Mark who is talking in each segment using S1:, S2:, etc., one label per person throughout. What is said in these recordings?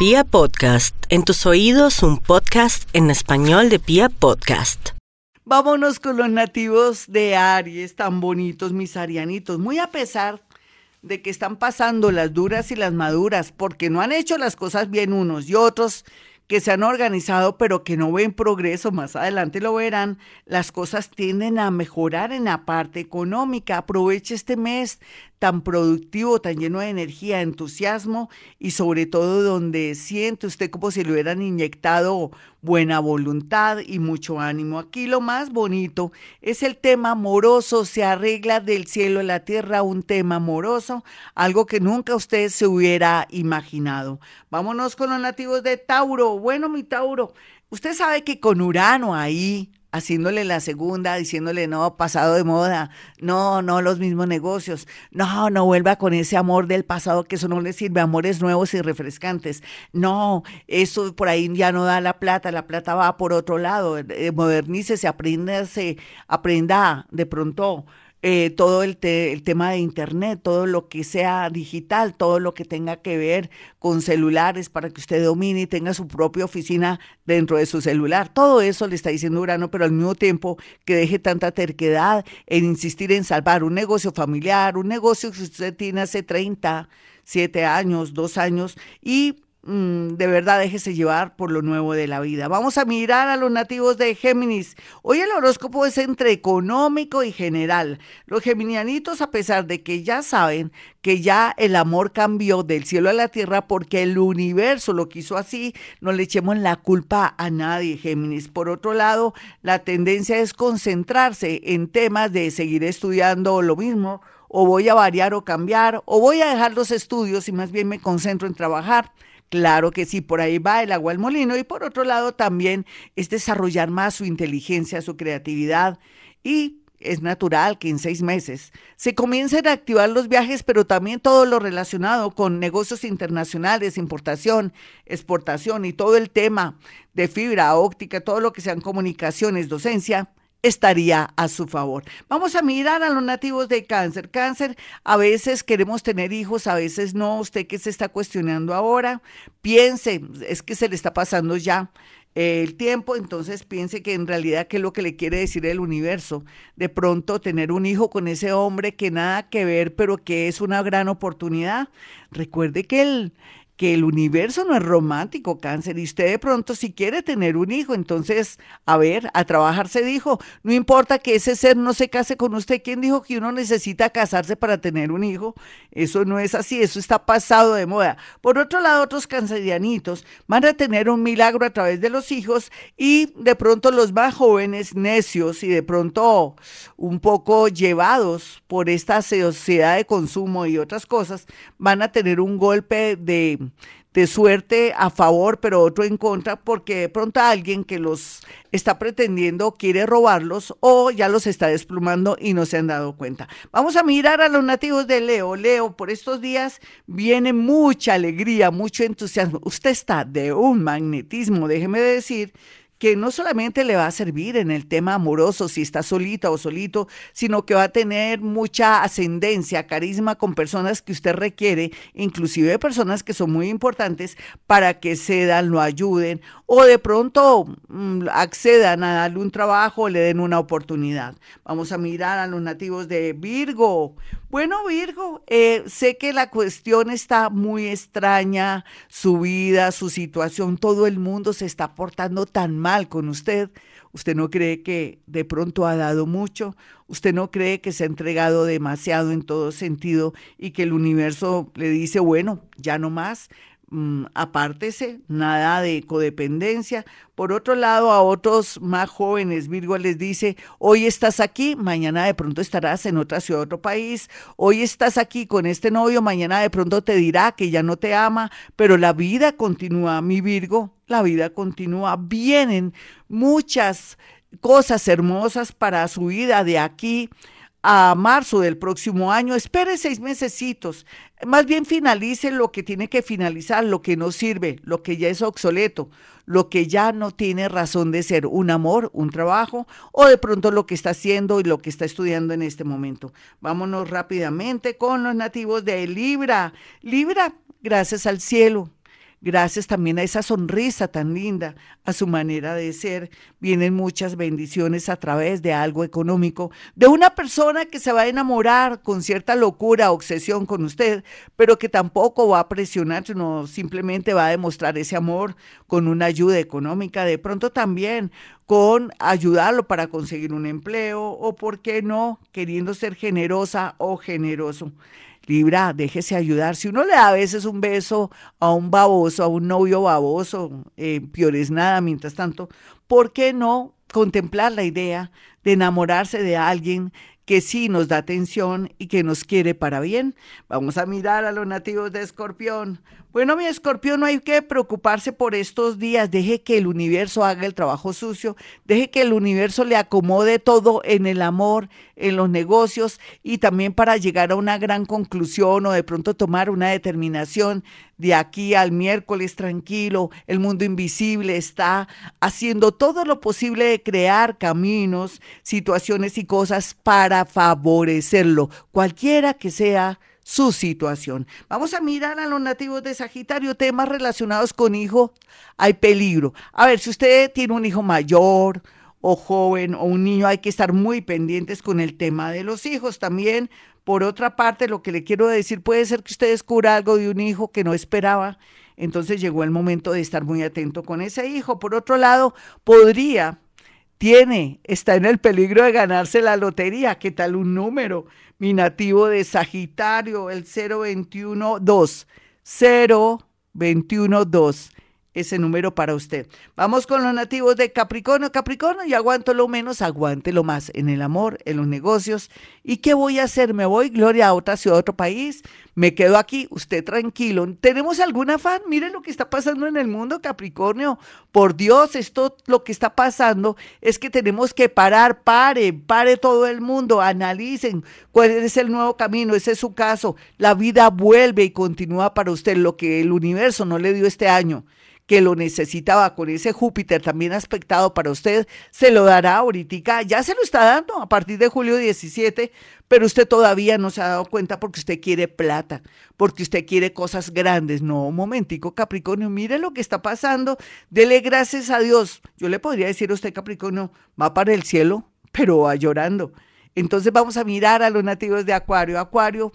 S1: Pia Podcast, en tus oídos un podcast en español de Pia Podcast.
S2: Vámonos con los nativos de Aries, tan bonitos mis arianitos, muy a pesar de que están pasando las duras y las maduras, porque no han hecho las cosas bien unos y otros, que se han organizado pero que no ven progreso, más adelante lo verán, las cosas tienden a mejorar en la parte económica. Aproveche este mes tan productivo, tan lleno de energía, entusiasmo y sobre todo donde siente usted como si le hubieran inyectado buena voluntad y mucho ánimo. Aquí lo más bonito es el tema amoroso, se arregla del cielo a la tierra un tema amoroso, algo que nunca usted se hubiera imaginado. Vámonos con los nativos de Tauro. Bueno, mi Tauro, usted sabe que con Urano ahí haciéndole la segunda, diciéndole no, pasado de moda, no, no los mismos negocios, no, no vuelva con ese amor del pasado que eso no le sirve, amores nuevos y refrescantes, no, eso por ahí ya no da la plata, la plata va por otro lado, eh, modernícese, apréndase, aprenda de pronto eh, todo el, el, tema de Internet, todo lo que sea digital, todo lo que tenga que ver con celulares para que usted domine y tenga su propia oficina dentro de su celular. Todo eso le está diciendo Urano, pero al mismo tiempo que deje tanta terquedad en insistir en salvar un negocio familiar, un negocio que usted tiene hace 30, 7 años, 2 años y de verdad déjese llevar por lo nuevo de la vida. Vamos a mirar a los nativos de Géminis. Hoy el horóscopo es entre económico y general. Los geminianitos, a pesar de que ya saben que ya el amor cambió del cielo a la tierra porque el universo lo quiso así, no le echemos la culpa a nadie, Géminis. Por otro lado, la tendencia es concentrarse en temas de seguir estudiando lo mismo o voy a variar o cambiar, o voy a dejar los estudios y más bien me concentro en trabajar. Claro que sí, por ahí va el agua al molino y por otro lado también es desarrollar más su inteligencia, su creatividad y es natural que en seis meses se comiencen a activar los viajes, pero también todo lo relacionado con negocios internacionales, importación, exportación y todo el tema de fibra óptica, todo lo que sean comunicaciones, docencia, estaría a su favor. Vamos a mirar a los nativos de cáncer. Cáncer, a veces queremos tener hijos, a veces no. Usted que se está cuestionando ahora, piense, es que se le está pasando ya el tiempo, entonces piense que en realidad qué es lo que le quiere decir el universo. De pronto tener un hijo con ese hombre que nada que ver, pero que es una gran oportunidad. Recuerde que el, que el universo no es romántico, cáncer, y usted de pronto si quiere tener un hijo, entonces, a ver, a trabajar se dijo, no importa que ese ser no se case con usted, ¿quién dijo que uno necesita casarse para tener un hijo? Eso no es así, eso está pasado de moda. Por otro lado, otros cancerianitos van a tener un milagro a través de los hijos y de pronto los más jóvenes, necios y de pronto un poco llevados por esta sociedad de consumo y otras cosas, van a tener un golpe de de suerte a favor, pero otro en contra, porque de pronto alguien que los está pretendiendo quiere robarlos o ya los está desplumando y no se han dado cuenta. Vamos a mirar a los nativos de Leo. Leo, por estos días viene mucha alegría, mucho entusiasmo. Usted está de un magnetismo, déjeme decir que no solamente le va a servir en el tema amoroso, si está solita o solito, sino que va a tener mucha ascendencia, carisma con personas que usted requiere, inclusive personas que son muy importantes para que cedan, lo ayuden o de pronto mm, accedan a darle un trabajo o le den una oportunidad. Vamos a mirar a los nativos de Virgo. Bueno, Virgo, eh, sé que la cuestión está muy extraña, su vida, su situación, todo el mundo se está portando tan mal con usted. ¿Usted no cree que de pronto ha dado mucho? ¿Usted no cree que se ha entregado demasiado en todo sentido y que el universo le dice, bueno, ya no más? Mm, apártese, nada de codependencia. Por otro lado, a otros más jóvenes, Virgo les dice, hoy estás aquí, mañana de pronto estarás en otra ciudad, otro país, hoy estás aquí con este novio, mañana de pronto te dirá que ya no te ama, pero la vida continúa, mi Virgo, la vida continúa. Vienen muchas cosas hermosas para su vida de aquí a marzo del próximo año, espere seis mesecitos, más bien finalice lo que tiene que finalizar, lo que no sirve, lo que ya es obsoleto, lo que ya no tiene razón de ser, un amor, un trabajo o de pronto lo que está haciendo y lo que está estudiando en este momento. Vámonos rápidamente con los nativos de Libra. Libra, gracias al cielo, gracias también a esa sonrisa tan linda, a su manera de ser, vienen muchas bendiciones a través de algo económico, de una persona que se va a enamorar con cierta locura, obsesión con usted, pero que tampoco va a presionar, sino simplemente va a demostrar ese amor con una ayuda económica, de pronto también con ayudarlo para conseguir un empleo o, ¿por qué no?, queriendo ser generosa o generoso. Libra, déjese ayudar. Si uno le da a veces un beso a un baboso, a un novio baboso, eh, peor es nada, mientras tanto, ¿por qué no contemplar la idea de enamorarse de alguien que sí nos da atención y que nos quiere para bien? Vamos a mirar a los nativos de Escorpión. Bueno, mi escorpión, no hay que preocuparse por estos días. Deje que el universo haga el trabajo sucio. Deje que el universo le acomode todo en el amor, en los negocios y también para llegar a una gran conclusión o de pronto tomar una determinación de aquí al miércoles tranquilo. El mundo invisible está haciendo todo lo posible de crear caminos, situaciones y cosas para favorecerlo, cualquiera que sea su situación. Vamos a mirar a los nativos de Sagitario, temas relacionados con hijos. Hay peligro. A ver, si usted tiene un hijo mayor o joven o un niño, hay que estar muy pendientes con el tema de los hijos. También, por otra parte, lo que le quiero decir, puede ser que usted descubra algo de un hijo que no esperaba. Entonces llegó el momento de estar muy atento con ese hijo. Por otro lado, podría tiene, está en el peligro de ganarse la lotería. ¿Qué tal un número? Mi nativo de Sagitario, el 0212. 0212 ese número para usted. Vamos con los nativos de Capricornio. Capricornio, y aguanto lo menos, aguante lo más en el amor, en los negocios. ¿Y qué voy a hacer? ¿Me voy, Gloria, a otra ciudad, a otro país? ¿Me quedo aquí? Usted tranquilo. ¿Tenemos algún afán? Miren lo que está pasando en el mundo, Capricornio. Por Dios, esto lo que está pasando es que tenemos que parar, pare, pare todo el mundo, analicen cuál es el nuevo camino, ese es su caso. La vida vuelve y continúa para usted lo que el universo no le dio este año que lo necesitaba con ese Júpiter también aspectado para usted, se lo dará ahorita, ya se lo está dando a partir de julio 17, pero usted todavía no se ha dado cuenta porque usted quiere plata, porque usted quiere cosas grandes. No, un momentico, Capricornio, mire lo que está pasando, dele gracias a Dios. Yo le podría decir a usted, Capricornio, va para el cielo, pero va llorando. Entonces vamos a mirar a los nativos de Acuario. Acuario,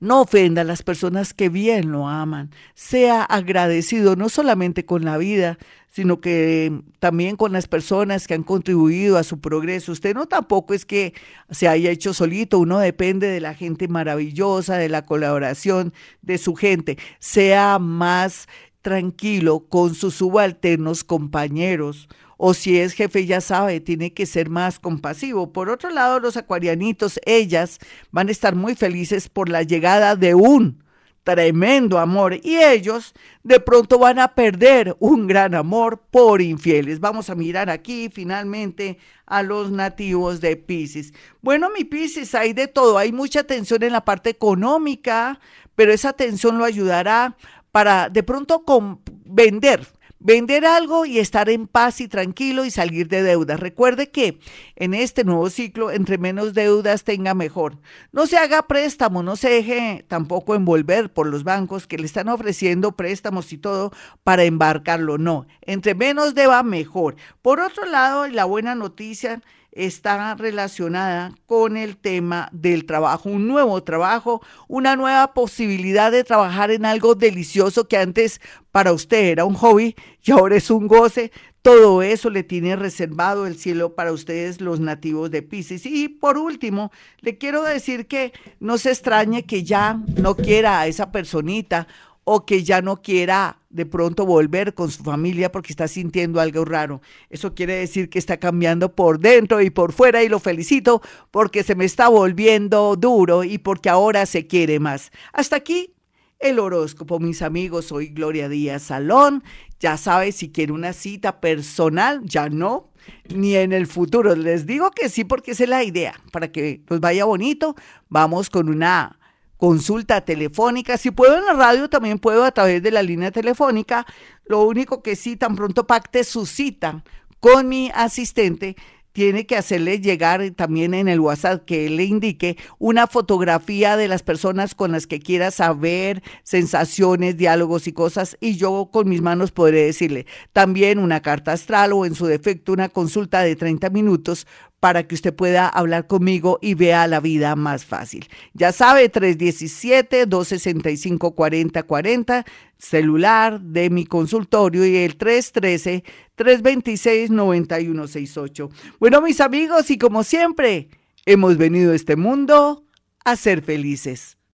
S2: no ofenda a las personas que bien lo aman. Sea agradecido no solamente con la vida, sino que también con las personas que han contribuido a su progreso. Usted no tampoco es que se haya hecho solito, uno depende de la gente maravillosa, de la colaboración de su gente. Sea más tranquilo con sus subalternos compañeros o si es jefe ya sabe, tiene que ser más compasivo. Por otro lado, los acuarianitos, ellas van a estar muy felices por la llegada de un tremendo amor y ellos de pronto van a perder un gran amor por infieles. Vamos a mirar aquí finalmente a los nativos de Pisces. Bueno, mi Pisces, hay de todo, hay mucha tensión en la parte económica, pero esa tensión lo ayudará para de pronto con vender vender algo y estar en paz y tranquilo y salir de deudas. Recuerde que en este nuevo ciclo, entre menos deudas tenga mejor. No se haga préstamo, no se deje tampoco envolver por los bancos que le están ofreciendo préstamos y todo para embarcarlo. No, entre menos deba mejor. Por otro lado, la buena noticia está relacionada con el tema del trabajo, un nuevo trabajo, una nueva posibilidad de trabajar en algo delicioso que antes para usted era un hobby y ahora es un goce. Todo eso le tiene reservado el cielo para ustedes los nativos de Pisces. Y por último, le quiero decir que no se extrañe que ya no quiera a esa personita o que ya no quiera de pronto volver con su familia porque está sintiendo algo raro. Eso quiere decir que está cambiando por dentro y por fuera y lo felicito porque se me está volviendo duro y porque ahora se quiere más. Hasta aquí el horóscopo, mis amigos. Soy Gloria Díaz Salón. Ya sabes, si quiere una cita personal, ya no, ni en el futuro. Les digo que sí porque esa es la idea. Para que nos vaya bonito, vamos con una consulta telefónica. Si puedo en la radio, también puedo a través de la línea telefónica. Lo único que sí, tan pronto pacte su cita con mi asistente, tiene que hacerle llegar también en el WhatsApp que él le indique una fotografía de las personas con las que quiera saber sensaciones, diálogos y cosas y yo con mis manos podré decirle también una carta astral o en su defecto una consulta de 30 minutos para que usted pueda hablar conmigo y vea la vida más fácil. Ya sabe, 317-265-4040, celular de mi consultorio y el 313-326-9168. Bueno, mis amigos, y como siempre, hemos venido a este mundo a ser felices.